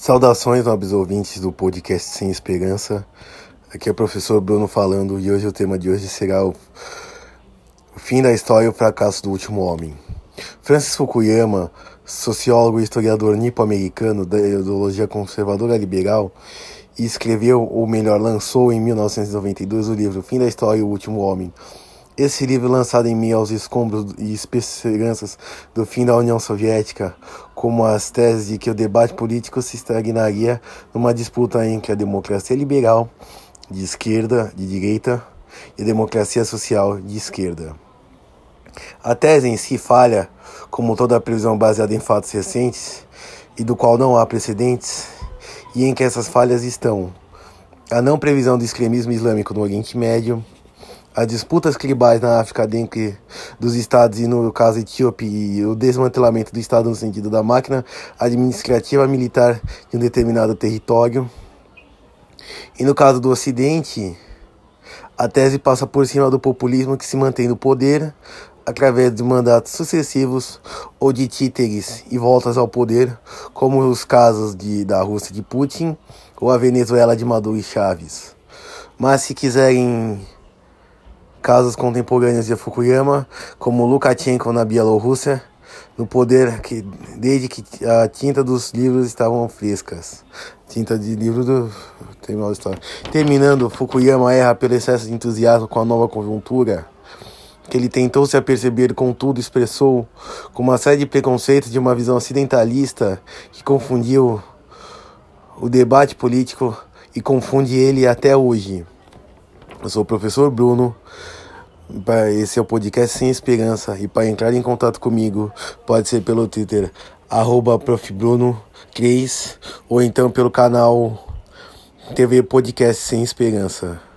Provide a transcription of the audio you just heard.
Saudações, nobres ouvintes do podcast Sem Esperança. Aqui é o professor Bruno falando e hoje o tema de hoje será o, o fim da história e o fracasso do último homem. Francis Fukuyama, sociólogo e historiador nipo-americano da ideologia conservadora liberal, escreveu, ou melhor, lançou em 1992 o livro Fim da História e o Último Homem, esse livro, lançado em meio aos escombros e esperanças do fim da União Soviética, como as teses de que o debate político se estagnaria numa disputa entre a democracia liberal, de esquerda, de direita, e a democracia social, de esquerda. A tese em si falha, como toda previsão baseada em fatos recentes, e do qual não há precedentes, e em que essas falhas estão a não previsão do extremismo islâmico no Oriente Médio, as disputas tribais na África dentro dos estados e no caso etíope e o desmantelamento do estado no sentido da máquina administrativa militar de um determinado território. E no caso do Ocidente, a tese passa por cima do populismo que se mantém no poder através de mandatos sucessivos ou de títeres e voltas ao poder, como os casos de, da Rússia de Putin ou a Venezuela de Maduro e Chaves. Mas se quiserem casos contemporâneos de Fukuyama, como Lukashenko na Bielorrússia, no poder que, desde que a tinta dos livros estavam frescas. Tinta de livro do. História. Terminando, Fukuyama erra pelo excesso de entusiasmo com a nova conjuntura, que ele tentou se aperceber, contudo, expressou com uma série de preconceitos de uma visão ocidentalista que confundiu o debate político e confunde ele até hoje. Eu sou o professor Bruno. Esse é o podcast Sem Esperança. E para entrar em contato comigo, pode ser pelo Twitter, arroba ou então pelo canal TV Podcast Sem Esperança.